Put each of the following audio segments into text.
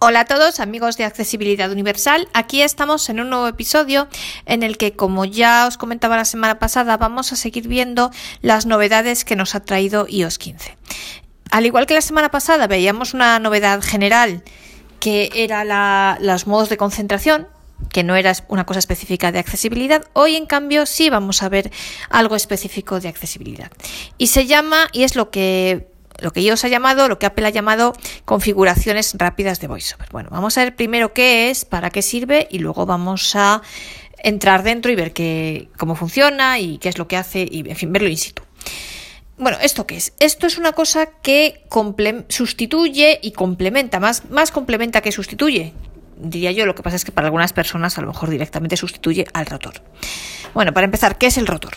Hola a todos amigos de Accesibilidad Universal, aquí estamos en un nuevo episodio en el que como ya os comentaba la semana pasada vamos a seguir viendo las novedades que nos ha traído iOS 15. Al igual que la semana pasada veíamos una novedad general que era los modos de concentración, que no era una cosa específica de accesibilidad, hoy en cambio sí vamos a ver algo específico de accesibilidad. Y se llama, y es lo que lo que os ha llamado, lo que Apple ha llamado configuraciones rápidas de VoiceOver. Bueno, vamos a ver primero qué es, para qué sirve y luego vamos a entrar dentro y ver qué, cómo funciona y qué es lo que hace y, en fin, verlo in situ. Bueno, ¿esto qué es? Esto es una cosa que sustituye y complementa, más, más complementa que sustituye, diría yo, lo que pasa es que para algunas personas a lo mejor directamente sustituye al rotor. Bueno, para empezar, ¿qué es el rotor?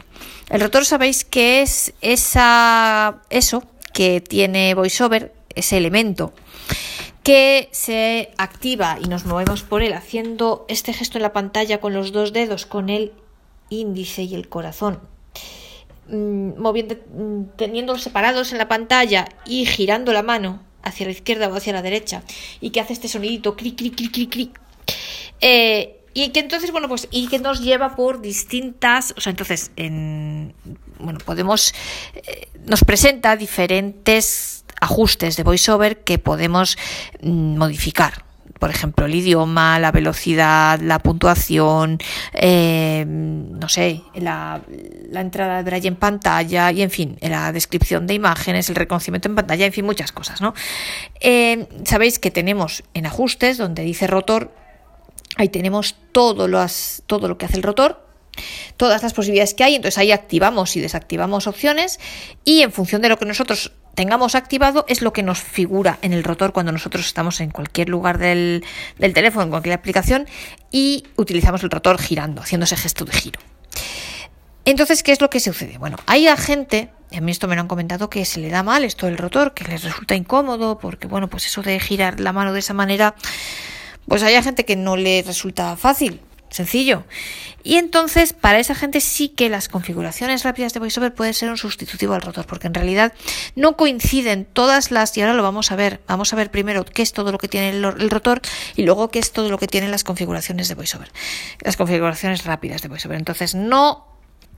El rotor sabéis que es esa, eso que tiene VoiceOver, ese elemento, que se activa y nos movemos por él haciendo este gesto en la pantalla con los dos dedos, con el índice y el corazón, mm, moviendo, mm, teniéndolos separados en la pantalla y girando la mano hacia la izquierda o hacia la derecha y que hace este sonidito clic clic clic clic clic eh, y que entonces, bueno, pues, y que nos lleva por distintas, o sea, entonces, en, bueno, podemos, eh, nos presenta diferentes ajustes de voiceover que podemos mm, modificar. Por ejemplo, el idioma, la velocidad, la puntuación, eh, no sé, la, entrada de braille en pantalla y, en fin, la descripción de imágenes, el reconocimiento en pantalla, en fin, muchas cosas, ¿no? Eh, sabéis que tenemos en ajustes donde dice rotor Ahí tenemos todo lo, que hace el rotor, todas las posibilidades que hay, entonces ahí activamos y desactivamos opciones y en función de lo que nosotros tengamos activado es lo que nos figura en el rotor cuando nosotros estamos en cualquier lugar del, del teléfono, en cualquier aplicación y utilizamos el rotor girando, haciendo ese gesto de giro. Entonces, ¿qué es lo que sucede? Bueno, hay gente, y a mí esto me lo han comentado, que se le da mal esto del rotor, que les resulta incómodo, porque bueno, pues eso de girar la mano de esa manera pues hay gente que no le resulta fácil, sencillo. Y entonces, para esa gente sí que las configuraciones rápidas de VoiceOver pueden ser un sustitutivo al rotor, porque en realidad no coinciden todas las, y ahora lo vamos a ver, vamos a ver primero qué es todo lo que tiene el, rotor y luego qué es todo lo que tienen las configuraciones de VoiceOver, las configuraciones rápidas de VoiceOver. Entonces, no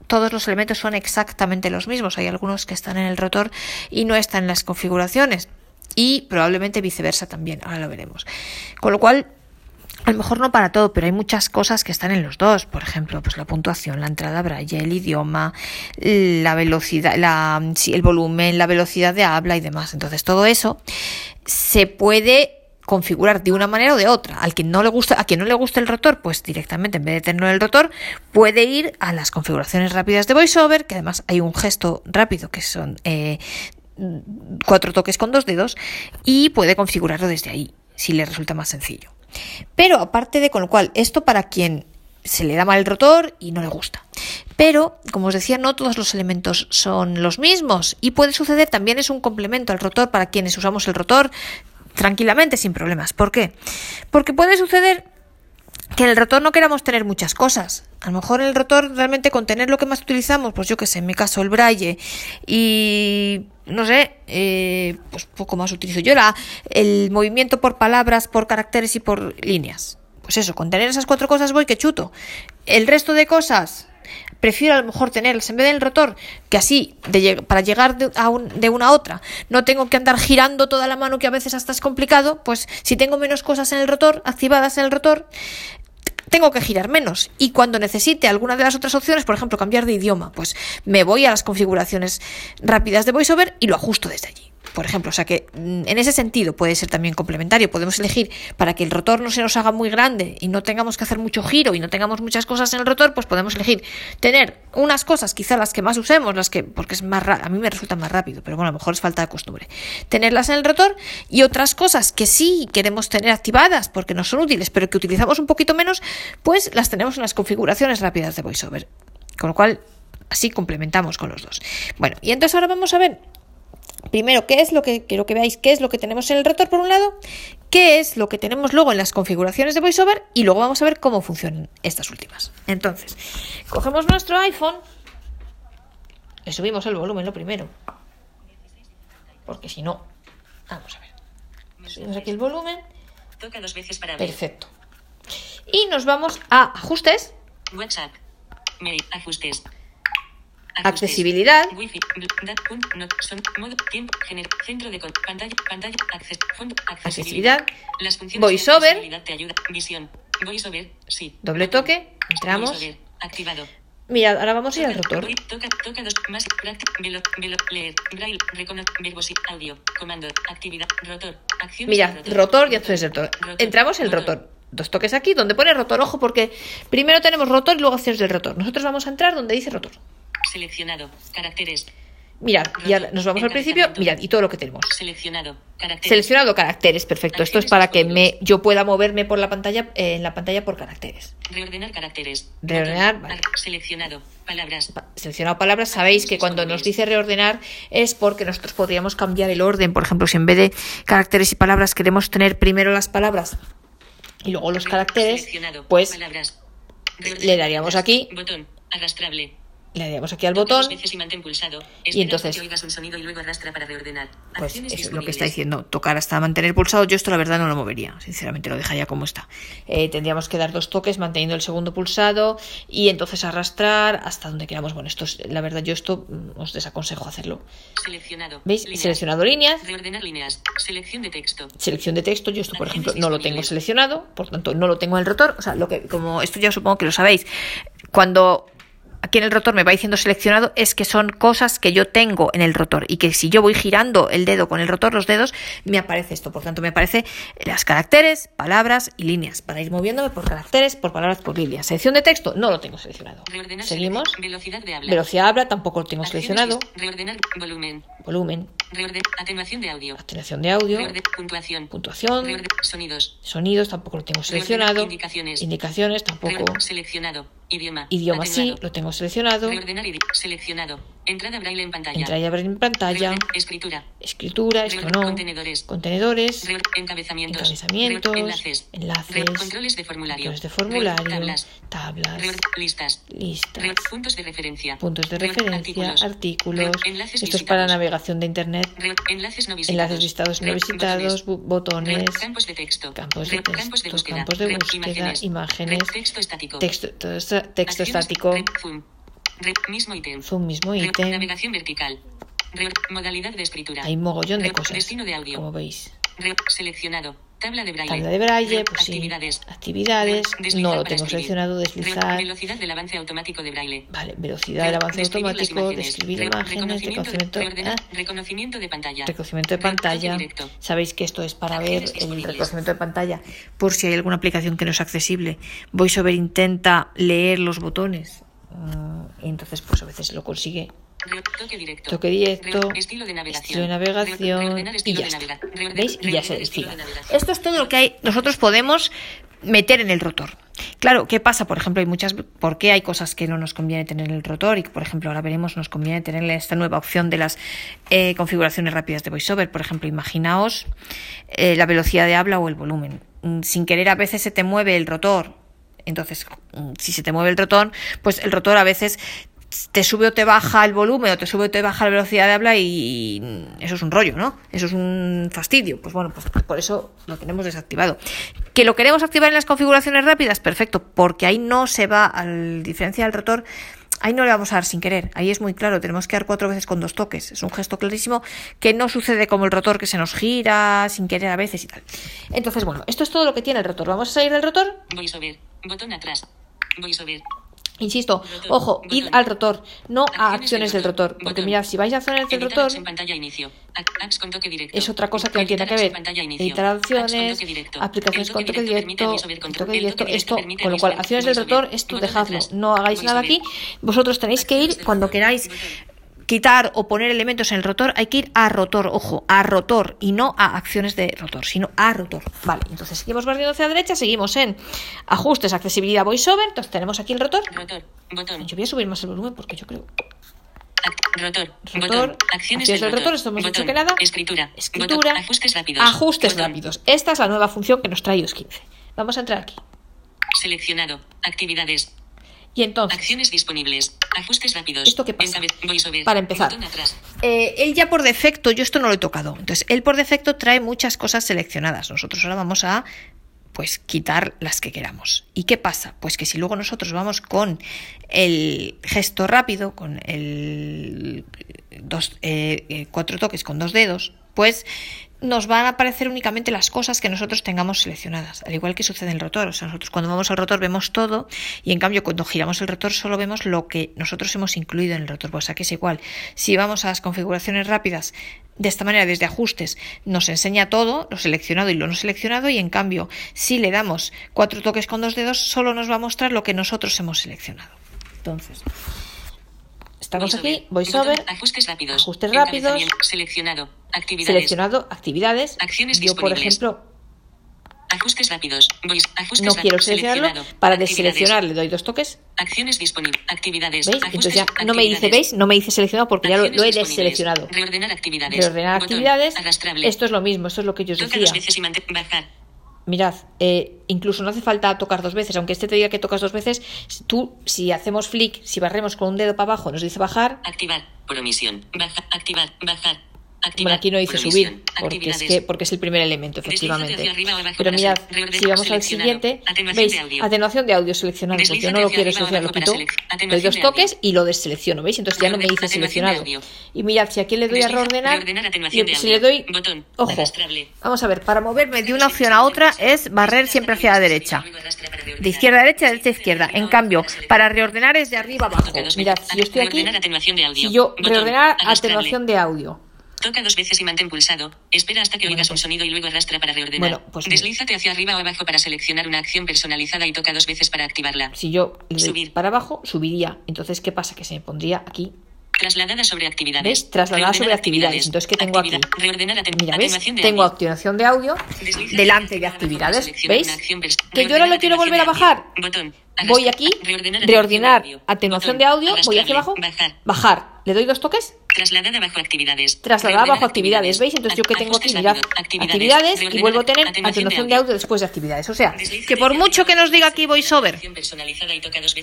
todos los elementos son exactamente los mismos, hay algunos que están en el rotor y no están en las configuraciones. Y probablemente viceversa también, ahora lo veremos. Con lo cual, a lo mejor no para todo, pero hay muchas cosas que están en los dos. Por ejemplo, pues la puntuación, la entrada braille, el idioma, la velocidad, la, el volumen, la velocidad de habla y demás. Entonces, todo eso se puede configurar de una manera o de otra. Al quien no le gusta, a quien no le gusta el rotor, pues directamente en vez de tener el rotor, puede ir a las configuraciones rápidas de VoiceOver, que además hay un gesto rápido que son eh, cuatro toques con dos dedos, y puede configurarlo desde ahí, si le resulta más sencillo. Pero aparte de con lo cual, esto para quien se le da mal el rotor y no le gusta. Pero, como os decía, no todos los elementos son los mismos y puede suceder, también es un complemento al rotor para quienes usamos el rotor tranquilamente, sin problemas. ¿Por qué? Porque puede suceder que en el rotor no queramos tener muchas cosas. A lo mejor en el rotor realmente contener lo que más utilizamos, pues yo que sé, en mi caso el braille y no sé, eh, pues poco más utilizo yo la, el movimiento por palabras, por caracteres y por líneas. Pues eso, con tener esas cuatro cosas voy que chuto. El resto de cosas prefiero a lo mejor tenerlas en vez del rotor, que así, para llegar de, una a otra, no tengo que andar girando toda la mano que a veces hasta es complicado, pues si tengo menos cosas en el rotor, activadas en el rotor, tengo que girar menos. Y cuando necesite alguna de las otras opciones, por ejemplo, cambiar de idioma, pues me voy a las configuraciones rápidas de VoiceOver y lo ajusto desde allí por ejemplo. O sea que mm, en ese sentido puede ser también complementario. Podemos elegir para que el rotor no se nos haga muy grande y no tengamos que hacer mucho giro y no tengamos muchas cosas en el rotor, pues podemos elegir tener unas cosas, quizá las que más usemos, las que, porque es más a mí me resulta más rápido, pero bueno, a lo mejor es falta de costumbre. Tenerlas en el rotor y otras cosas que sí queremos tener activadas porque no son útiles, pero que utilizamos un poquito menos, pues las tenemos en las configuraciones rápidas de VoiceOver. Con lo cual, así complementamos con los dos. Bueno, y entonces ahora vamos a ver Primero, ¿qué es lo que quiero que veáis? ¿Qué es lo que tenemos en el rotor por un lado? ¿Qué es lo que tenemos luego en las configuraciones de VoiceOver? Y luego vamos a ver cómo funcionan estas últimas. Entonces, cogemos nuestro iPhone, le subimos el volumen lo primero, porque si no, vamos a ver. subimos aquí el volumen Toca dos veces para. Perfecto. Y nos vamos a ajustes, WhatsApp. Ajustes. Accesibilidad. Wi-Fi. Centro de pantalla, pantalla, acces, fondo, accesibilidad. Las funciones VoiceOver. te ayuda. Visión. VoiceOver, sí. doble toque, entramos. VoiceOver, activado. Mirad, ahora vamos a ir al rotor. Toca, toca dos, más, práctica, velo, velo, leer, braille, reconocer, verbos y audio, comando, actividad, rotor, acciones Mira, rotor y acciones de rotor. Entramos en el rotor. Dos toques aquí donde pone rotor. Ojo, porque primero tenemos rotor y luego acciones del rotor. Nosotros vamos a entrar donde dice rotor. Seleccionado, caracteres, Mirad, y ahora nos vamos al principio. Mirad, y todo lo que tenemos. seleccionado, caracteres. Seleccionado caracteres, perfecto. Esto es para que me yo pueda moverme por la pantalla eh, en la pantalla por caracteres. Reordenar caracteres. Reordenar, vale. Seleccionado. Palabras. Pa- Seleccionado palabras, sabéis que cuando nos dice reordenar es porque nosotros podríamos cambiar el orden. Por ejemplo, si en vez de caracteres y palabras queremos tener primero las palabras y luego los caracteres, pues le daríamos aquí. Botón. Arrastrable. Le daríamos aquí al botón. y. Y entonces- hasta que oigas un sonido y luego arrastra para reordenar. Pues eso es lo que está diciendo, tocar hasta mantener pulsado. Yo esto la verdad no lo movería, sinceramente lo dejaría como está. Eh, tendríamos que dar dos toques manteniendo el segundo pulsado y entonces arrastrar hasta donde queramos. Bueno, esto es, la verdad yo esto mm, os desaconsejo hacerlo. Seleccionado. ¿Veis? Líneas. Seleccionado líneas, Reordenar líneas. Selección de texto. selección de texto. Yo esto, por ejemplo, no lo tengo seleccionado, por tanto no lo tengo en el rotor. O sea, lo que como esto ya supongo que lo sabéis. Cuando aquí en el rotor me va diciendo seleccionado es que son cosas que yo tengo en el rotor y que si yo voy girando el dedo con el rotor, los dedos, me aparece esto. Por tanto, me aparece las caracteres, palabras y líneas para ir moviéndome por caracteres, por palabras, por líneas. Selección de texto no lo tengo seleccionado. Reordenar Seguimos. Velocidad de habla. Velocidad habla tampoco lo tengo Acciones seleccionado. Reordenar volumen. Volumen, Reorden Atenuación de audio. atenuación de audio, Reorden Puntuación. puntuación, Reorden Sonidos. sonidos tampoco lo tengo seleccionado. indicaciones. Indicaciones tampoco. Seleccionado. Idioma. Idioma sí, lo tengo seleccionado. Reordenar Seleccionado. Entrada braille en pantalla. En pantalla. Reorden- Escritura. Escritura, esto no. Contenedores. Encabezamientos. Enlaces. Controles de formulario. controles de Reor- formulario, Tablas. Listas. listas, Puntos de referencia. puntos de referencia, artículos. Reor- Enlaces Esto es para navegación de internet. Enlaces no visitados. Enlaces visitados no visitados, botones, Campos de texto. campos de Campos de búsqueda. campos de búsqueda, imágenes, Texto estático. texto, todo esto- texto Acciones- estático, Reor- Zoom. Reor- Mismo ítem. zoom mismo Reor- ítem. Navegación vertical. Modalidad de escritura. Hay mogollón de cosas, Destino de audio. como veis. Seleccionado. Tabla de braille. Tabla de braille, Reor- pues sí. Actividades. Actividades, no lo tengo seleccionado, deslizar. Velocidad del avance automático de braille. Vale, velocidad del avance automático, describir Re- imágenes, reconocimiento, reconocimiento, de pantalla. reconocimiento de Re- pantalla. Sabéis que esto es para ver el reconocimiento de pantalla por si hay alguna aplicación que no es accesible. VoiceOver intenta leer los botones y entonces pues a veces lo consigue. Toque directo. Toque directo, Re- estilo de navegación. estilo de navegación reordenar y estilo ya de está. ¿Veis? Y ya se reordenar estilo despliega. de navegación. Esto es todo lo que hay, nosotros podemos meter en el rotor. Claro, ¿qué pasa? Por ejemplo, hay muchas, ¿por qué hay cosas que no nos conviene tener en el rotor? Y por ejemplo, ahora veremos, nos conviene tener esta nueva opción de las eh, configuraciones rápidas de VoiceOver. Por ejemplo, imaginaos eh, la velocidad de habla o el volumen. Mm, Sin querer, a veces se te mueve el rotor. Entonces, mm, si se te mueve el rotor, pues el rotor a veces te sube o te baja el volumen o te sube o te baja la velocidad de habla y eso es un rollo, ¿no? Eso es un fastidio. Pues bueno, pues por eso lo tenemos desactivado. ¿Que lo queremos activar en las configuraciones rápidas? Perfecto, porque ahí no se va, a diferencia del rotor, ahí no le vamos a dar sin querer. Ahí es muy claro, tenemos que dar cuatro veces con dos toques. Es un gesto clarísimo que no sucede como el rotor que se nos gira sin querer a veces y tal. Entonces, bueno, esto es todo lo que tiene el rotor. Vamos a salir del rotor. VoiceOver. Botón atrás. VoiceOver. Insisto, Rotor, ojo, id al rotor, no a Acciones del rotor, rotor. Porque mirad, si vais a acciones del rotor, es otra cosa que no tiene que ver. Editar acciones, aplicaciones con toque directo, toque directo, esto, con lo cual, acciones del rotor, esto dejadlo, no hagáis nada aquí. Vosotros tenéis que ir cuando queráis. Quitar o poner elementos en el rotor, hay que ir a rotor, ojo, a rotor y no a acciones de rotor, sino a rotor. Vale, entonces seguimos barriendo hacia la derecha, seguimos en ajustes, accesibilidad, voiceover, entonces tenemos aquí el rotor. Rotor. Botón. Yo voy a subir más el volumen porque yo creo Rotor. Rotor, Botón. Acciones del rotor. esto hemos dicho Botón. que nada. Escritura. Escritura. Botón. Ajustes rápidos. Ajustes rápidos. Esta es la nueva función que nos trae iOS 15. Vamos a entrar aquí. Seleccionado. Actividades. Y entonces, Acciones disponibles. Ajustes rápidos. ¿Esto qué pasa? Para empezar. Eh, él ya por defecto, yo esto no lo he tocado, entonces él por defecto trae muchas cosas seleccionadas. Nosotros ahora vamos a pues quitar las que queramos. ¿Y qué pasa? Pues que si luego nosotros vamos con el gesto rápido, con el dos, eh, eh, cuatro toques con dos dedos, pues nos van a aparecer únicamente las cosas que nosotros tengamos seleccionadas, al igual que sucede en el rotor. O sea, nosotros cuando vamos al rotor vemos todo y en cambio cuando giramos el rotor solo vemos lo que nosotros hemos incluido en el rotor. Pues aquí es igual. Si vamos a las configuraciones rápidas, de esta manera desde ajustes nos enseña todo, lo seleccionado y lo no seleccionado y en cambio si le damos cuatro toques con dos dedos solo nos va a mostrar lo que nosotros hemos seleccionado. Entonces, Estamos aquí, VoiceOver, ajustes rápidos, ajustes rápidos, seleccionado, actividades, seleccionado actividades. Acciones Yo, por ejemplo, ajustes rápidos, voice, ajustes no quiero seleccionarlo. Para deseleccionar le doy dos toques. Acciones disponibles, actividades, ¿Veis? Entonces ya no me dice, ¿veis? No me dice seleccionado porque ya lo, he deseleccionado. Reordenar actividades. Reordenar Esto es lo mismo, esto es lo que yo os toca decía. dos veces y mantén, bajar, Mirad, eh, incluso no hace falta tocar dos veces, aunque este te diga que tocas dos veces, tú, si hacemos flick, si barremos con un dedo para abajo, nos dice bajar, activar, por omisión, bajar, activar, bajar, activar, Bueno, aquí no dice subir, porque es, que, porque es el primer elemento, efectivamente. Pero mirad, si vamos al siguiente, ¿veis? Atenuación de audio seleccionado, pues yo no lo quiero seleccionar, lo quito, doy dos toques y lo deselecciono, ¿veis? Entonces ya no me dice seleccionado. Y mirad, si aquí le doy a reordenar, de si le doy, ojo, vamos a ver, para moverme de una opción a otra es barrer siempre hacia la derecha. De izquierda a derecha, de derecha a izquierda. En cambio, para reordenar es de arriba a abajo. Mirad, si yo estoy aquí, si yo reordenar atenuación de audio. Toca dos veces y mantén pulsado. Espera hasta que Bueno, oigas pues- un sonido y luego arrastra para reordenar. Bueno, pues- Deslízate hacia arriba o abajo para seleccionar una acción personalizada y toca dos veces para activarla. Si yo le doy Subir. para abajo, subiría. Entonces, ¿qué pasa? Que se me pondría aquí. Trasladada sobre actividades. ¿Ves? Trasladada Reordenar sobre actividades. Entonces, ¿qué tengo aquí? Reordenar Mira, ¿ves? Tengo audio. activación de audio delante de actividades. ¿Veis? Que yo reordenar lo quiero volver a bajar. Botón. Voy aquí, reordenar atenuación de audio. atenuación Botón. de audio, voy hacia abajo, bajar. Le doy dos toques, Trasladada bajo actividades. trasladar Reordenar bajo actividades. ¿Veis? Entonces, ¿yo qué tengo rápidos. actividades y vuelvo a tener atenuación de audio después de actividades. O sea, que por mucho que nos diga aquí VoiceOver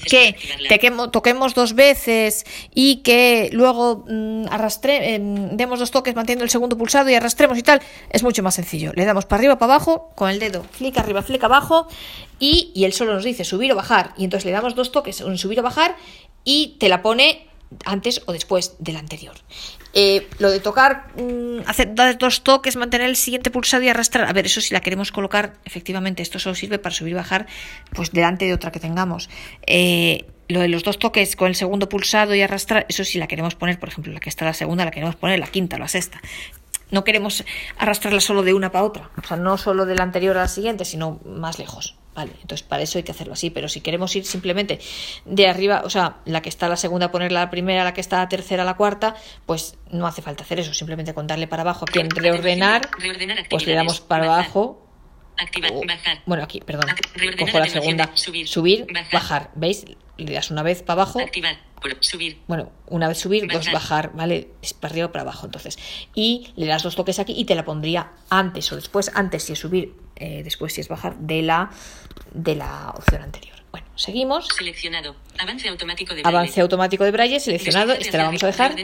que tequemo- toquemos dos veces y que luego mm, arrastre, em, demos dos toques manteniendo el segundo pulsado y arrastremos y tal, es mucho más sencillo. Le damos para arriba, para abajo, con el dedo, flick arriba, flick abajo y, y él solo nos dice subir o bajar. Y entonces le damos dos toques, un subir o bajar y te la pone antes o después del anterior. Eh, lo de tocar, mm, hacer dos toques, mantener el siguiente pulsado y arrastrar. A ver, eso si la queremos colocar, efectivamente, esto solo sirve para subir y bajar, pues delante de otra que tengamos. Eh, lo de los dos toques con el segundo pulsado y arrastrar, eso si la queremos poner, por ejemplo, la que está la segunda, la queremos poner la quinta o la sexta. No queremos arrastrarla solo de una para otra, o sea, no solo de la anterior a la siguiente, sino más lejos. Vale, entonces para eso hay que hacerlo así, pero si queremos ir simplemente de arriba, o sea, la que está la segunda ponerla la primera, la que está la tercera la cuarta, pues no hace falta hacer eso, simplemente con darle para abajo aquí en reordenar, Reordenar pues le damos para abajo, Activar, o- bajar. bueno aquí, perdón, cojo la segunda, subir, subir, bajar. bajar, ¿veis? Le das una vez para abajo, Activar. Subir. bueno, una vez subir, dos Bajar. bajar, ¿vale? Es para arriba o para abajo, entonces. Y le das dos toques aquí y te la pondría antes o después, antes si es subir, eh, después si es bajar, de la, de la opción anterior. Bueno, seguimos. Seleccionado. Avance automático de braille. Avance automático de braille, seleccionado, este la vamos a dejar.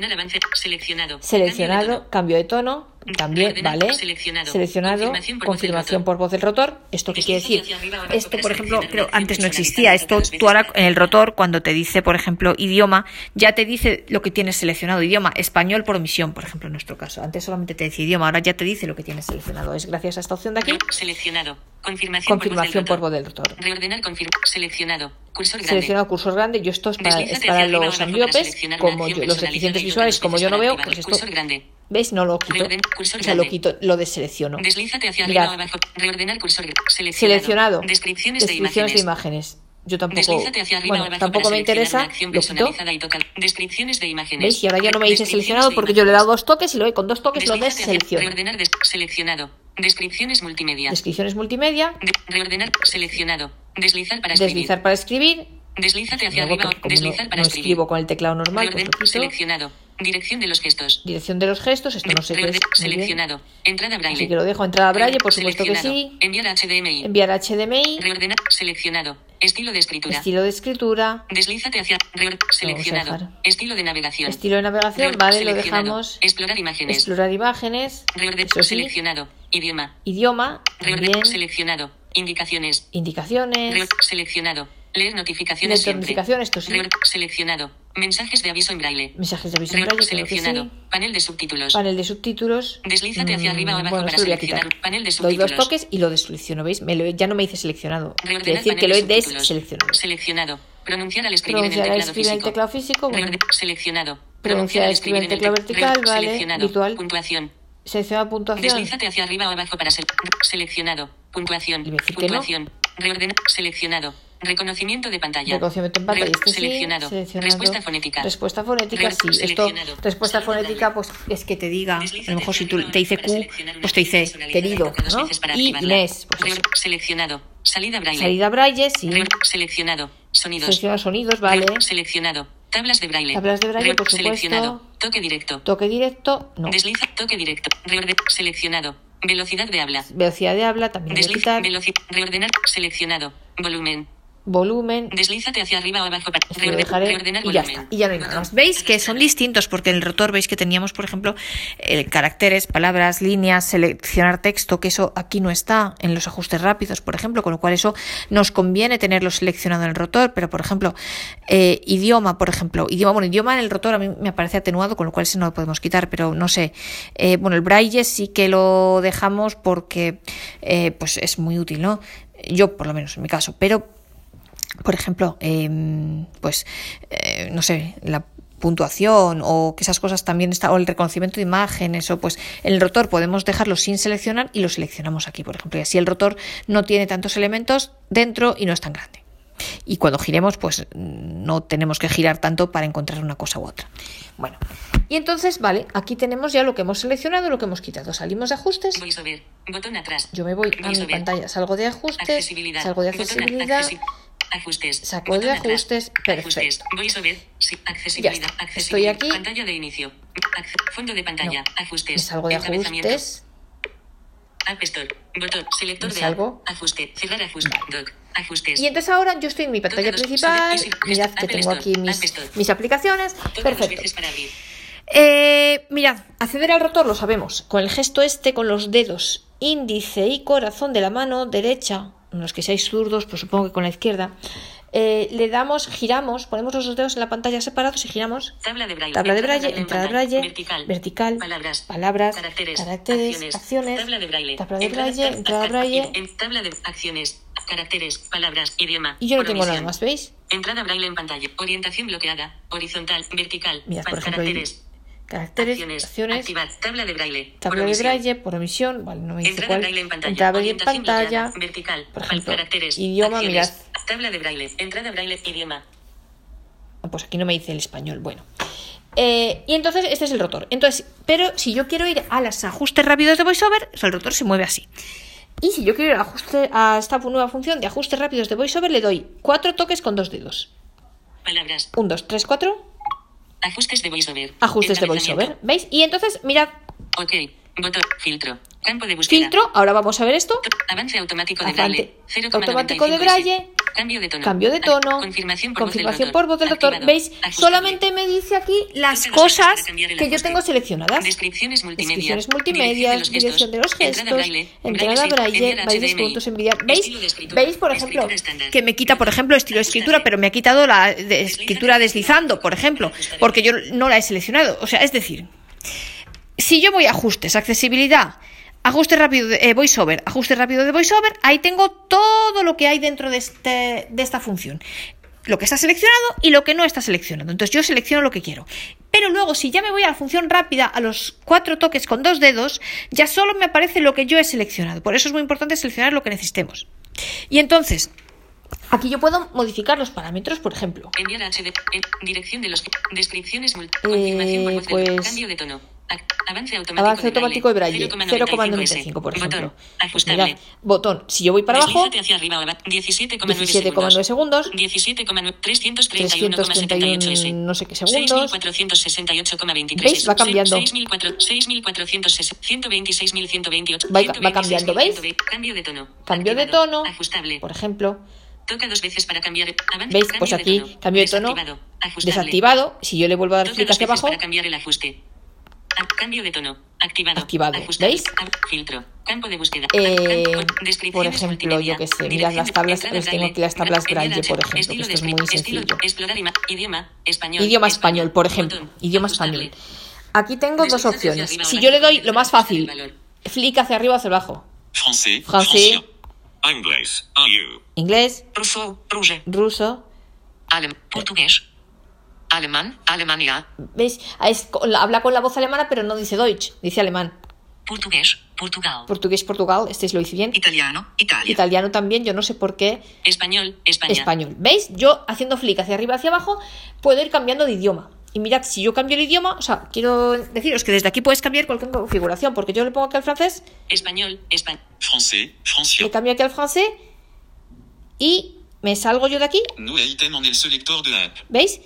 Seleccionado, cambio de tono, también, ¿vale? seleccionado. Seleccionado, Confirmación por voz del confirmación rotor. por voz del rotor. ¿Esto qué quiere decir? Esto, por ejemplo, creo antes no existía. Esto, tú ahora en el rotor, cuando te dice, por ejemplo, idioma, ya te dice lo que tienes seleccionado. Idioma, español por omisión, por ejemplo, en nuestro caso. Antes solamente te decía idioma, ahora ya te dice lo que tienes seleccionado. Es gracias a esta opción de aquí. Seleccionado. Confirmación, Confirmación por voz del rotor. Reordenar. Seleccionado. Cursor grande. Seleccionado cursor grande, yo esto es para, es los una como yo- los deficientes visuales, como yo no veo, pues esto, Cursor grande. ¿Ves? No lo quito, cursor o sea, lo quito, lo deselecciono. Deslízate hacia arriba Mirad. o abajo. Reordenar cursor seleccionado. Seleccionado, Descripciones, descripciones de imágenes. Yo tampoco, hacia arriba bueno, abajo tampoco me interesa, lo quito. y toca descripciones de imágenes. ¿Veis? Y ahora ya no me dice seleccionado de porque yo le he imágenes. dado dos toques y lo con dos toques lo Deslízate hacia- deselecciono. Reordenar des- seleccionado. Descripciones multimedia. Descripciones multimedia, De- reordenar seleccionado. Deslizar para deslizar escribir. para escribir, Deslízate hacia luego arriba. como no, Deslizar para no escribir. escribo con el teclado normal, pues Reorden- lo quito. seleccionado. Dirección de los gestos. Dirección de los gestos, esto no sé qué es. Seleccionado. Entrada braille. Así que lo dejo entrada braille, por supuesto que sí. Enviar HDMI. Enviar HDMI, Reordenar. Seleccionado. Estilo de escritura. estilo de escritura, Deslízate hacia reor- seleccionado. Estilo de navegación. estilo de navegación, Reor- vale, lo dejamos. Explorar imágenes. Explorar imágenes, Reorden- eso sí. seleccionado. Idioma. Idioma, Reorden- también. seleccionado. Indicaciones. Indicaciones. Seleccionado. Leer notificaciones Leer notificaciones, esto sí. Re- seleccionado. Mensajes de aviso en braille. Mensajes de aviso en braille, seleccionado. sí. Panel de subtítulos. Panel de subtítulos. Deslízate hacia Mm, arriba o abajo bueno, para seleccionar. Panel de Doy dos subtítulos. toques y lo deselecciono, ¿veis? Me lo- ya no me dice seleccionado. Quiere decir que lo he subtítulos. deseleccionado. Seleccionado. Pronunciar al escribir en Pronunciar el teclado en el teclado físico, bueno. Reorde- Seleccionado. Pronunciar al escribir en teclado vertical, vale, Seleccionado. virtual. Puntuación. Selecciona puntuación. Deslízate hacia arriba o abajo para ser seleccionado. Puntuación. Puntuación. Reordenar. Seleccionado. Reconocimiento de pantalla. Reconocimiento en pantalla, este sí, seleccionado. seleccionado. Respuesta fonética. Respuesta fonética, sí. Esto, respuesta fonética, pues es que te diga, a lo mejor si tú te dice Q, pues te dice querido, ¿no? Y. Inés, pues. Seleccionado. Salida braille. Salida braille, sí. Seleccionado. Sonidos. Selecciona sonidos, vale. Seleccionado. Tablas de braille. Tablas de braille, por supuesto. Seleccionado. Toque directo. Toque directo, no. Desliza. Toque directo. Reorde. Seleccionado. Velocidad de habla. Velocidad de habla, también Desliza. Velocidad. Reordenar. Seleccionado. Volumen. Volumen, Deslízate hacia arriba o abajo para reordenar y ya volumen. está. Y ya no hay nada más. ¿Veis que son distintos? Porque en el rotor veis que teníamos, por ejemplo, eh, caracteres, palabras, líneas, seleccionar texto, que eso aquí no está en los ajustes rápidos, por ejemplo, con lo cual eso nos conviene tenerlo seleccionado en el rotor. Pero, por ejemplo, eh, idioma, por ejemplo, idioma, bueno, idioma en el rotor a mí me parece atenuado, con lo cual ese no lo podemos quitar, pero no sé. Eh, bueno, el braille sí que lo dejamos porque eh, pues es muy útil, ¿no? Yo, por lo menos, en mi caso. Pero por ejemplo, em, pues, eh, no sé, la puntuación o que esas cosas también está, o el reconocimiento de imágenes, o pues el rotor podemos dejarlo sin seleccionar y lo seleccionamos aquí, por ejemplo, y así el rotor no tiene tantos elementos dentro y no es tan grande. Y cuando giremos, pues no tenemos que girar tanto para encontrar una cosa u otra. Bueno, y entonces, vale, aquí tenemos ya lo que hemos seleccionado, lo que hemos quitado. Salimos de ajustes, VoiceOver. Botón atrás. yo me voy a mi VoiceOver. pantalla, salgo de ajustes, Accesibilidad. salgo de accesibilidad, accesi- Ajustes. Saco de ajustes, perfecto. Ajustes. Sí. Accesibilidad. está. Accesibilidad. Estoy aquí. Pantalla de inicio. Fondo de pantalla. No. Ajustes. salgo de ajustes, App Store. Botón. Selector Me de salgo. app. Ajuste. Cerrar ajuste. Doc. Ajustes. Y entonces ahora yo estoy en mi pantalla principal. Mirad que tengo aquí mis, aplicaciones. Perfecto. Eh, mirad, acceder al rotor lo sabemos. Con el gesto este, con los dedos índice y corazón de la mano derecha, los que seáis zurdos, pues supongo que con la izquierda, eh, le damos, giramos, ponemos los dos dedos en la pantalla separados y giramos. Tabla de braille. Tabla de Entrada braille, en entrada de braille, Vertical. vertical, Palabras. palabras, Caracteres. caracteres, acciones. acciones, Tabla de braille. tabla de Entrada- braille, entrada de braille. en- Tabla de acciones. Caracteres. Palabras. Idioma. Y yo no tengo nada más, ¿veis? Entrada braille en pantalla. Orientación bloqueada. Horizontal. Vertical. Mirad, por ejemplo, caracteres. Caracteres, Acciones. acciones, Activar. Tabla de braille. tabla de Provisión. braille, por omisión, vale, no me dice Entrada cuál. braille en pantalla. Entrada braille en pantalla. Vertical. Por ejemplo, caracteres. idioma, acciones. mirad. Tabla de braille. Entrada braille. Idioma. Ah, Pues aquí no me dice el español. Bueno. Eh, y entonces este es el rotor. Entonces, pero si yo quiero ir a los ajustes rápidos de VoiceOver, o sea, el rotor se mueve así. Y si yo quiero ir al ajuste, a esta nueva función de ajustes rápidos de VoiceOver, le doy cuatro toques con dos dedos. Palabras. Un, dos, tres, cuatro. Ajustes de VoiceOver. Ajustes de. VoiceOver. ¿Veis? Y entonces, mirad, Ok. Botón. Filtro. Campo de búsqueda. filtro. Ahora vamos a ver esto. Avance automático de braille. 0,95 automático de braille. Cambio de tono. Cambio de tono. Confirmación por confirmación voz por del voz del rotor. rotor. ¿Veis? Ajustable. Solamente me dice aquí las cosas que yo tengo seleccionadas. Descripciones multimedia. Descripciones multimedia, dirección de los gestos, Entrada braille. entrada braille, puntos enviar. ¿Veis? ¿Veis, por ejemplo, que me quita, por ejemplo, estilo de escritura, pero me ha quitado la de escritura deslizando, por ejemplo, porque yo no la he seleccionado. O sea, es decir, si yo voy a ajustes, accesibilidad, ajuste rápido de eh, VoiceOver, ajuste rápido de VoiceOver, ahí tengo todo lo que hay dentro de, este, de esta función. Lo que está seleccionado y lo que no está seleccionado. Entonces yo selecciono lo que quiero. Pero luego, si ya me voy a la función rápida, a los cuatro toques con dos dedos, ya solo me aparece lo que yo he seleccionado. Por eso es muy importante seleccionar lo que necesitemos. Y entonces, aquí yo puedo modificar los parámetros, por ejemplo. Enviar HD. eh, dirección de los. Descripciones multi. Confirmación por voz del pues-. Cambio de tono. Avance automático Avance de automático de braille, 0,95 0,95 por ejemplo. Botón. Pues Ajustable. mirad, botón, si yo voy para abajo, Deslízate hacia arriba o abajo. 17,9 17,9 segundos, 17,9 331,78 S. 331 no sé qué segundos. 6.468,23 ¿Veis? Va cambiando. 6.426.128. Va- va cambiando, ¿veis? Cambio de tono. cambio de tono, Ajustable. por ejemplo, Toca dos veces para cambiar. Avance. ¿veis? Pues de aquí, tono. cambio de tono, Desactivado. Si yo le vuelvo a dar clic hacia abajo, para cambiar el ajuste. Cambio de tono. Activado. Activado. ¿Veis? Filtro. Campo de búsqueda. Eh, por ejemplo, yo qué sé, mirad las tablas, les tengo aquí las tablas braille, por ejemplo, que esto es muy sencillo. idioma español. Idioma España. español, por ejemplo. Botón. Idioma español. Aquí tengo dos opciones. Si yo le doy lo más fácil, flick hacia arriba o hacia abajo. AU. Inglés, Ruso, ruso. Portugués. Alemán, Alemania. ¿Veis? Ah, es habla con la voz alemana, pero no dice Deutsch, dice alemán. Portugués, Portugal. Portugués, Portugal, este lo hice bien. Italiano, Italia. Italiano también, yo no sé por qué. Español, España. Español. ¿Veis? Yo haciendo flick hacia arriba, hacia abajo, puedo ir cambiando de idioma. Y mirad, si yo cambio el idioma, o sea, quiero deciros que desde aquí puedes cambiar cualquier configuración, porque yo le pongo aquí al francés, Español, España. Français. le Francien. cambio aquí al francés y me salgo yo de aquí, Nous item en el selector de app. ¿veis?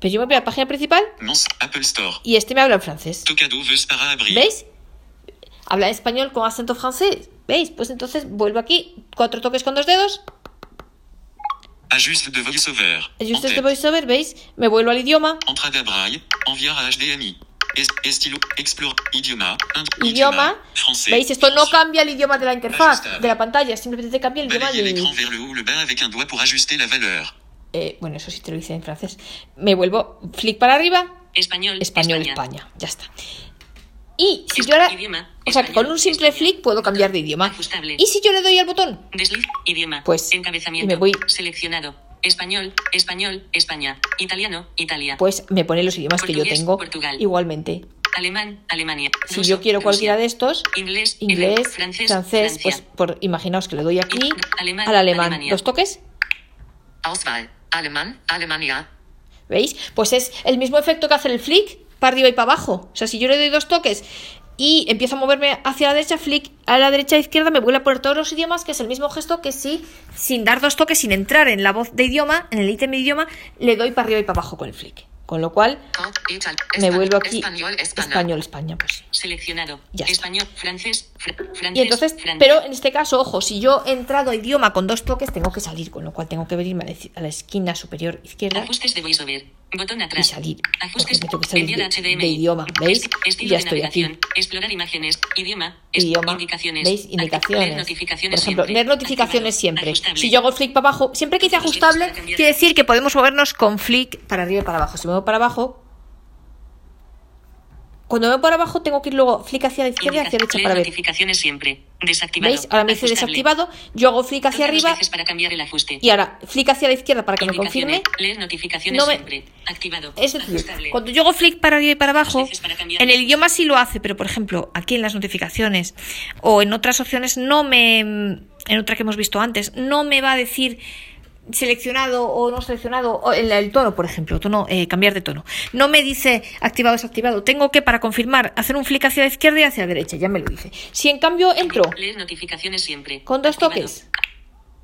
Pero yo me voy a la página principal Mons Apple Store. y este me habla en francés. Para abrir. ¿Veis? Habla español con acento francés. ¿Veis? Pues entonces vuelvo aquí, cuatro toques con dos dedos, Ajuste de voiceover. ajuste En de voiceover, ¿veis? Me vuelvo al idioma, Entrada braille. Enviar a HDMI. Es- estilo. Explore. Idioma. idioma. Français. ¿Veis? Esto no cambia el idioma de la interfaz, de la pantalla, simplemente te cambia el idioma del... l'écran vers le haut ou le bas avec un doigt pour ajuster la valeur. Eh, bueno, eso sí te lo hice en francés. Me vuelvo flick para arriba, Español, español, España. España. Ya está. Y si Es- yo ahora... idioma, O sea, con un simple flick puedo cambiar de idioma. Ajustable. Y si yo le doy al botón, Desliz, idioma. Pues, Encabezamiento. y me voy- Seleccionado. Español, español, España. Italiano, Italia. pues me pone los idiomas que yo tengo Portugal. igualmente. Alemán, Alemania. Si yo quiero Rusia. cualquiera de estos, Inglés, inglés, francés, pues por, imaginaos que le doy aquí alemán, al alemán. Alemania. ¿Dos toques? Auswahl. Alemán, Alemania. ¿Veis? Pues es el mismo efecto que hace el flick para arriba y para abajo. O sea, si yo le doy dos toques y empiezo a moverme hacia la derecha, flick a la derecha e izquierda, me vuelve a poner todos los idiomas, que es el mismo gesto que si, sin dar dos toques, sin entrar en la voz de idioma, en el ítem de idioma, le doy para arriba y para abajo con el flick. Con lo cual, me vuelvo aquí Español, España. español, España, pues. Seleccionado. Ya está. Español, francés, fr- francés. Y entonces, pero en este caso, ojo, si yo he entrado a idioma con dos toques, tengo que salir, con lo cual tengo que venirme a la, a la esquina superior izquierda Ajustes de voiceover. Botón y atrás. salir. Ajustes. Enviar de, HDMI. de idioma, ¿veis? Est- Y Estilo ya de estoy aquí. Explorar imágenes. Idioma. Idioma, Indicaciones. ¿veis? Indicaciones. leer notificaciones Por ejemplo, siempre. leer notificaciones siempre. Ajustable. Si yo hago flick para abajo, siempre que dice ajustable, quiere decir que podemos movernos con flick para arriba y para abajo. Si me muevo para abajo, cuando muevo para abajo, tengo que ir luego flick hacia la izquierda y hacia la derecha para ver. notificaciones siempre. Desactivado. ¿Veis? Ahora me dice desactivado. Yo hago flick hacia arriba para cambiar el ajuste. y ahora flick hacia la izquierda para que me confirme. Leer notificaciones No me- siempre. Activado. Es decir, Ajustable. cuando yo hago flick para arriba y para abajo, para en el idioma sí lo hace, pero por ejemplo, aquí en las notificaciones o en otras opciones no me, en otra que hemos visto antes, no me va a decir seleccionado o no seleccionado, o el, el tono, por ejemplo, tono, eh, cambiar de tono. No me dice activado o desactivado. Tengo que, para confirmar, hacer un flick hacia la izquierda y hacia la derecha, ya me lo dice. Si en cambio entro, Leer notificaciones siempre. Con dos Activado. toques.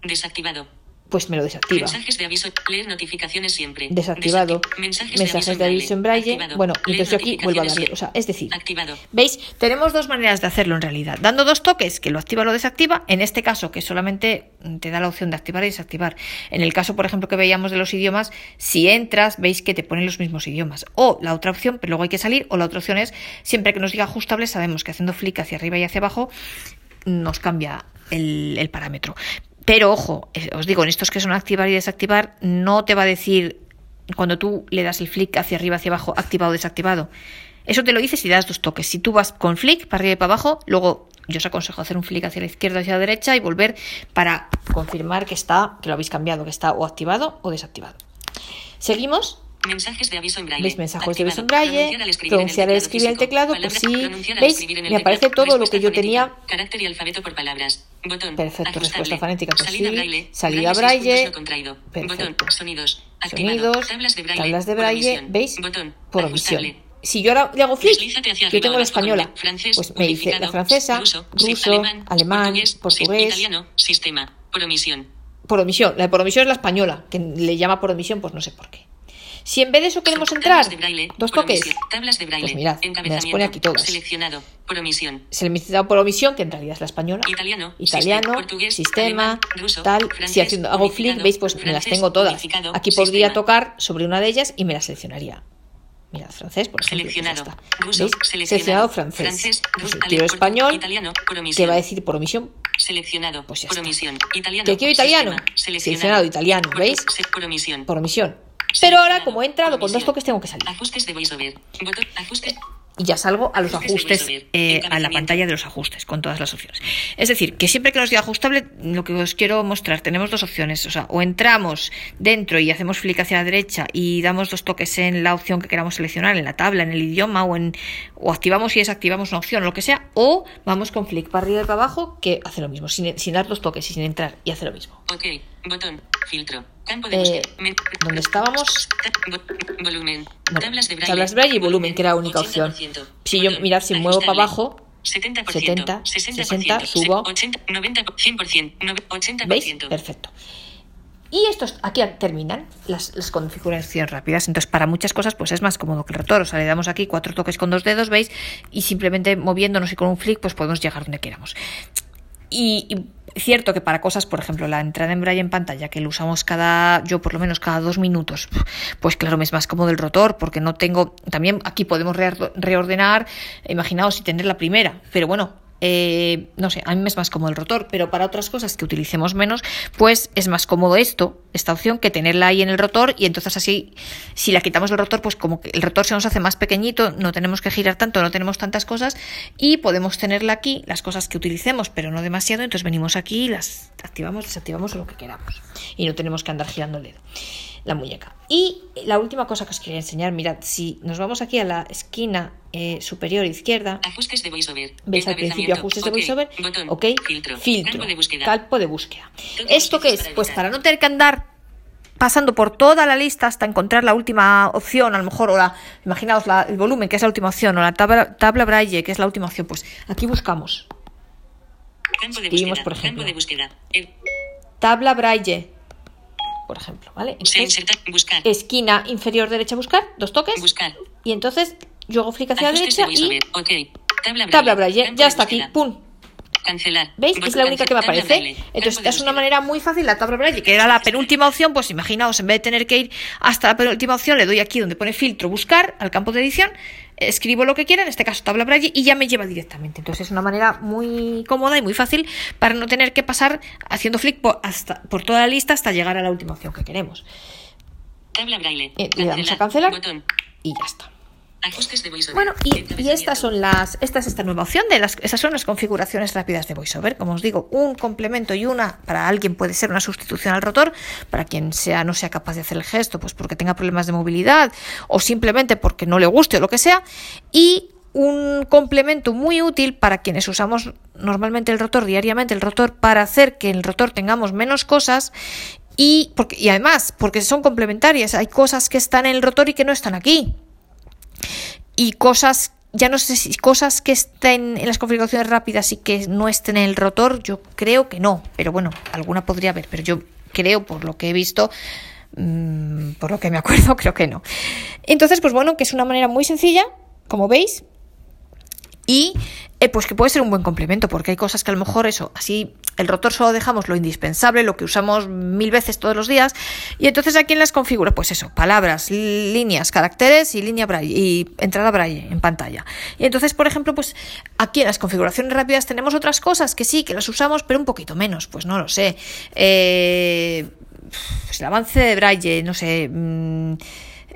Desactivado. Pues me lo desactiva. Mensajes de aviso. Leer notificaciones siempre. Desactivado. Desacti- Mensajes, Mensajes de aviso en braille. Activado. Bueno, entonces yo aquí vuelvo a darle. O sea, es decir, Activado. ¿Veis? Tenemos dos maneras de hacerlo en realidad. Dando dos toques, que lo activa o lo desactiva. En este caso, que solamente te da la opción de activar y desactivar. En el caso, por ejemplo, que veíamos de los idiomas, si entras, veis que te ponen los mismos idiomas. O la otra opción, pero luego hay que salir, o la otra opción es, siempre que nos diga ajustable, sabemos que haciendo flick hacia arriba y hacia abajo, nos cambia el, el parámetro. Pero ojo, eh, os digo, en estos que son activar y desactivar, no te va a decir cuando tú le das el flick hacia arriba, hacia abajo, activado o desactivado. Eso te lo dice si das dos toques. Si tú vas con flick para arriba y para abajo, luego yo os aconsejo hacer un flick hacia la izquierda, hacia la derecha y volver para confirmar que está, que lo habéis cambiado, que está o activado o desactivado. Seguimos. Mensajes de aviso en braille. ¿Veis mensajes de aviso en braille? Pronunciar al escribir en el teclado, pues sí. ¿Veis? el Me aparece todo lo que yo tenía. Carácter y alfabeto por palabras. Botón. Perfecto, Ajustable. respuesta fonética, pues Salida sí. braille. Salida braille. Perfecto. Botón. Sonidos. Activado. Sonidos, Tablas de braille. tablas de Por braille, omisión. ¿veis? Botón. Por Ajustable. omisión. Si yo ahora le hago hacia yo tengo la española. el Pues me dice la francesa, ruso, alemán, portugués, portugués. italiano, sistema, por omisión. Por omisión. La de por omisión es la española, que le llama por omisión, pues no sé por qué. Si en vez de eso queremos entrar, braille, dos toques. Tablas de braille. Pues mirad, me las pone aquí todas. Seleccionado. Por omisión. se le me da por omisión, que en realidad es la española. Italiano, Italiano, sistema, portugués, sistema, ruso, tal. si francés, haciendo, hago flick, veis, pues me las francés, tengo todas. Aquí podría sistema. tocar sobre una de ellas y me la seleccionaría. Mirad, francés, por ejemplo. pues Seleccionado. Ruso. Seleccionado. Seleccionado francés. Francés. Pues ruso, quiero alemán, español, Italiano. Por que va a decir por omisión. Seleccionado. Pues ya por omisión. Italiano. ¿Que quiero italiano? Sistema. Seleccionado italiano, Por- ¿veis? Por omisión. Por omisión. Pero ahora, como he entrado con dos toques, tengo que salir. Ajustes de VoiceOver. Botón. Ajustes. y ya salgo a los Ajustes eh, a la pantalla de los ajustes con todas las opciones. Es decir, que siempre que nos diga ajustable, lo que os quiero mostrar, tenemos dos opciones. O sea, o entramos dentro y hacemos flick hacia la derecha y damos dos toques en la opción que queramos seleccionar, en la tabla, en el idioma, o, en, o activamos y desactivamos una opción, lo que sea, o vamos con flick para arriba y para abajo, que hace lo mismo, sin, sin dar dos toques y sin entrar, y hace lo mismo. Ok. Botón. Filtro. Campo de Eh, ¿dónde estábamos? Volumen. Tablas de braille. tablas braille y volumen, que era la única opción. 80%. Si yo, mirad, si muevo para abajo, 70%, 70, 60%, 60, subo. 80, 90, 100%, nove- 80%. ¿Veis? Perfecto. Y estos aquí terminan las, las configuraciones rápidas. Entonces, para muchas cosas, pues es más cómodo que el rotor. O sea, le damos aquí cuatro toques con dos dedos, ¿veis? Y simplemente moviéndonos y con un flick, pues podemos llegar donde queramos. Y, y cierto que para cosas, por ejemplo, la entrada en braille en pantalla, que lo usamos cada, yo por lo menos cada dos minutos, pues claro, me es más cómodo el rotor, porque no tengo, también aquí podemos reor- reordenar, imaginaos si tener la primera, pero bueno, eh, no sé, a mí me es más cómodo el rotor, pero para otras cosas que utilicemos menos, pues es más cómodo esto, esta opción, que tenerla ahí en el rotor y entonces así, si la quitamos del rotor, pues como que el rotor se nos hace más pequeñito, no tenemos que girar tanto, no tenemos tantas cosas y podemos tenerla aquí, las cosas que utilicemos, pero no demasiado, entonces venimos aquí y las activamos, desactivamos o lo que queramos y no tenemos que andar girando el dedo la muñeca. Y la última cosa que os quería enseñar, mirad, si nos vamos aquí a la esquina eh, superior izquierda, Ajustes de VoiceOver. ¿Veis al principio ajustes de Ok. VoiceOver? Botón. Ok, Filtro. filtro, Campo de búsqueda. de ¿Esto qué es? para Pues para no tener que andar pasando por toda la lista hasta encontrar la última opción, a lo mejor, o la, imaginaos la- el volumen, que es la última opción, o la tabla, tabla braille, que es la última opción, pues aquí buscamos Campo de Escribimos, búsqueda. por ejemplo. Campo de búsqueda. El- tabla braille, por ejemplo, ¿vale? Entonces. Buscar. esquina inferior derecha buscar, dos toques, Buscar. y entonces yo hago flick hacia la derecha y. Tabla braille. tabla braille, Campo ya está aquí, pum, Cancelar. ¿Veis? Es la única que me aparece. Entonces, es una manera muy fácil, la tabla braille, que era la penúltima opción, pues imaginaos, en vez de tener que ir hasta la penúltima opción, le doy aquí donde pone filtro, buscar, al campo de edición, escribo lo que quiera, en este caso tabla braille, y ya me lleva directamente. Entonces, es una manera muy cómoda y muy fácil para no tener que pasar haciendo flick por, hasta, por toda la lista hasta llegar a la última opción que queremos. Tabla braille. Eh, le damos a cancelar Botón. y ya está. Bueno, y, estas son las, esta es esta nueva opción de las, esas son las configuraciones rápidas de VoiceOver. Como os digo, un complemento y una para alguien puede ser una sustitución al rotor, para quien sea no sea capaz de hacer el gesto, pues porque tenga problemas de movilidad o simplemente porque no le guste o lo que sea, y un complemento muy útil para quienes usamos normalmente el rotor diariamente, el rotor para hacer que en el rotor tengamos menos cosas y, porque, y además porque son complementarias, hay cosas que están en el rotor y que no están aquí y cosas, ya no sé si cosas que estén en las configuraciones rápidas y que no estén en el rotor, yo creo que no, pero bueno, alguna podría haber, pero yo creo por lo que he visto, mm, por lo que me acuerdo, creo que no. Entonces, pues bueno, que es una manera muy sencilla, como veis, y eh, pues que puede ser un buen complemento, porque hay cosas que a lo mejor eso, así el rotor solo dejamos lo indispensable, lo que usamos mil veces todos los días, y entonces aquí en las configura, pues eso, palabras, líneas, caracteres y línea braille, y entrada braille en pantalla. Y entonces, por ejemplo, pues aquí en las configuraciones rápidas tenemos otras cosas que sí, que las usamos, pero un poquito menos, pues no lo sé. Eh, pues el avance de braille, no sé, mm,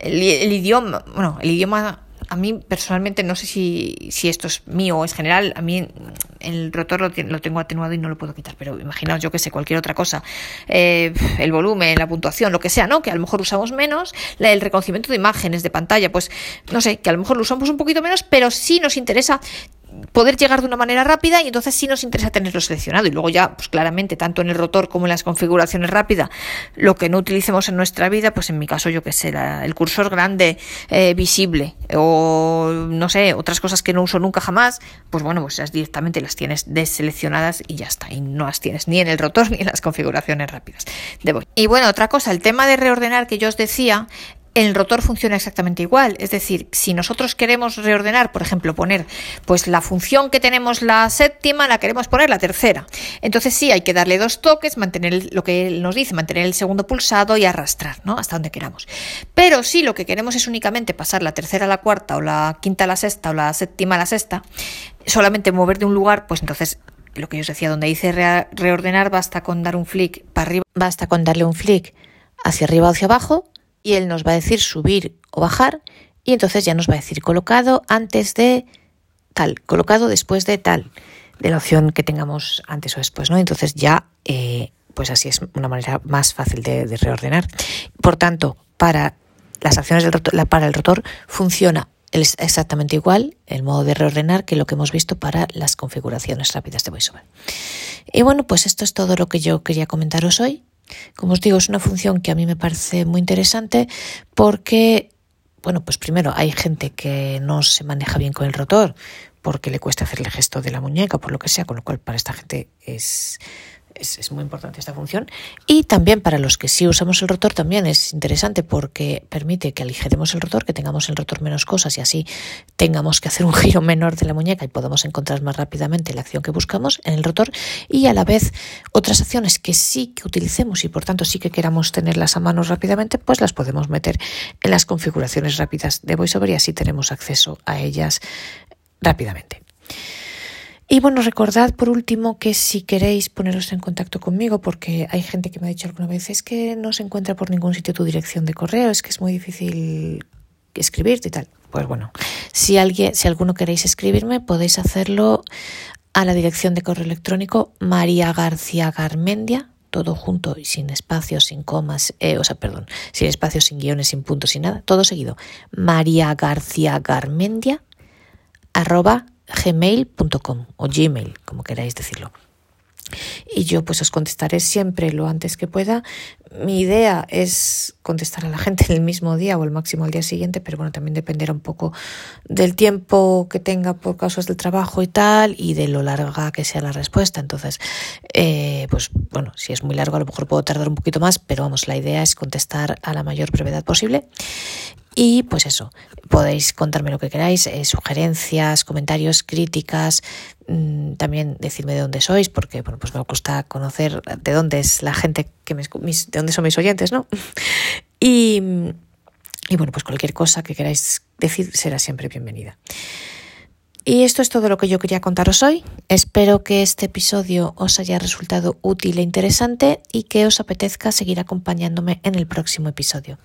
el idioma, bueno, el idioma a mí personalmente no sé si, si esto es mío o es general, a mí el rotor lo, tengo atenuado y no lo puedo quitar, pero imaginaos yo que sé, cualquier otra cosa, eh, el volumen, la puntuación, lo que sea, ¿no? Que a lo mejor usamos menos, el reconocimiento de imágenes de pantalla, pues no sé, que a lo mejor lo usamos un poquito menos, pero sí nos interesa poder llegar de una manera rápida y entonces sí nos interesa tenerlo seleccionado. Y luego ya pues claramente tanto en el rotor como en las configuraciones rápidas lo que no utilicemos en nuestra vida pues en mi caso yo que sé el cursor grande eh, visible o no sé otras cosas que no uso nunca jamás pues bueno pues esas directamente las tienes deseleccionadas y ya está. Y no las tienes ni en el rotor ni en las configuraciones rápidas. De voz. y bueno otra cosa el tema de reordenar que yo os decía el rotor funciona exactamente igual. Es decir, si nosotros queremos reordenar, por ejemplo, poner pues la función que tenemos la séptima, la queremos poner la tercera. Entonces sí, hay que darle dos toques, mantener lo que nos dice, mantener el segundo pulsado y arrastrar, ¿no? Hasta donde queramos. Pero si lo que queremos es únicamente pasar la tercera a la cuarta, o la quinta a la sexta, o la séptima a la sexta, solamente mover de un lugar, pues entonces lo que yo os decía, donde dice reordenar, basta con dar un flick para arriba, basta con darle un flick hacia arriba o hacia abajo y él nos va a decir subir o bajar y entonces ya nos va a decir colocado antes de tal, colocado después de tal, de la opción que tengamos antes o después, ¿no? Entonces ya, eh, pues así es una manera más fácil de, reordenar. Por tanto, para las acciones del rotor, para el rotor funciona exactamente igual el modo de reordenar que lo que hemos visto para las configuraciones rápidas de VoiceOver. Y bueno, pues esto es todo lo que yo quería comentaros hoy. Como os digo, es una función que a mí me parece muy interesante porque, bueno, pues primero hay gente que no se maneja bien con el rotor porque le cuesta hacer el gesto de la muñeca, por lo que sea, con lo cual para esta gente es es, muy importante esta función. Y también para los que sí usamos el rotor también es interesante porque permite que aligeremos el rotor, que tengamos el rotor menos cosas y así tengamos que hacer un giro menor de la muñeca y podamos encontrar más rápidamente la acción que buscamos en el rotor y a la vez otras acciones que sí que utilicemos y por tanto sí que queramos tenerlas a mano rápidamente, pues las podemos meter en las configuraciones rápidas de VoiceOver y así tenemos acceso a ellas rápidamente. Y bueno, recordad por último que si queréis poneros en contacto conmigo, porque hay gente que me ha dicho alguna vez, es que no se encuentra por ningún sitio tu dirección de correo, es que es muy difícil escribirte y tal. Pues bueno, si alguien, si alguno queréis escribirme, podéis hacerlo a la dirección de correo electrónico María García Garmendia, todo junto y sin espacios, sin comas, eh, o sea, perdón, sin espacios, sin guiones, sin puntos, sin nada, todo seguido. María García Garmendia, arroba gmail.com o gmail, como queráis decirlo. Y yo pues os contestaré siempre lo antes que pueda. Mi idea es contestar a la gente el mismo día o el máximo al día siguiente, pero bueno, también dependerá un poco del tiempo que tenga por causas del trabajo y tal, y de lo larga que sea la respuesta. Entonces, eh, pues bueno, si es muy largo a lo mejor puedo tardar un poquito más, pero vamos, la idea es contestar a la mayor brevedad posible. Y pues eso, podéis contarme lo que queráis, eh, sugerencias, comentarios, críticas, mm, también decirme de dónde sois, porque bueno, pues me gusta conocer de dónde es la gente que me de dónde son mis oyentes, ¿no? Y, y bueno, pues cualquier cosa que queráis decir será siempre bienvenida. Y esto es todo lo que yo quería contaros hoy. Espero que este episodio os haya resultado útil e interesante y que os apetezca seguir acompañándome en el próximo episodio.